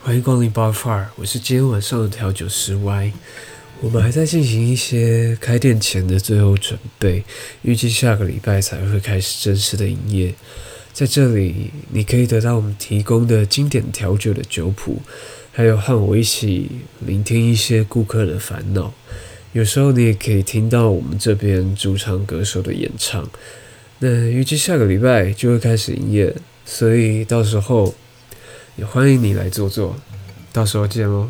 欢迎光临 Bar Far，我是今天晚上的调酒师 Y。我们还在进行一些开店前的最后准备，预计下个礼拜才会开始正式的营业。在这里，你可以得到我们提供的经典调酒的酒谱，还有和我一起聆听一些顾客的烦恼。有时候你也可以听到我们这边主唱歌手的演唱。那预计下个礼拜就会开始营业，所以到时候也欢迎你来坐坐。到时候见哦。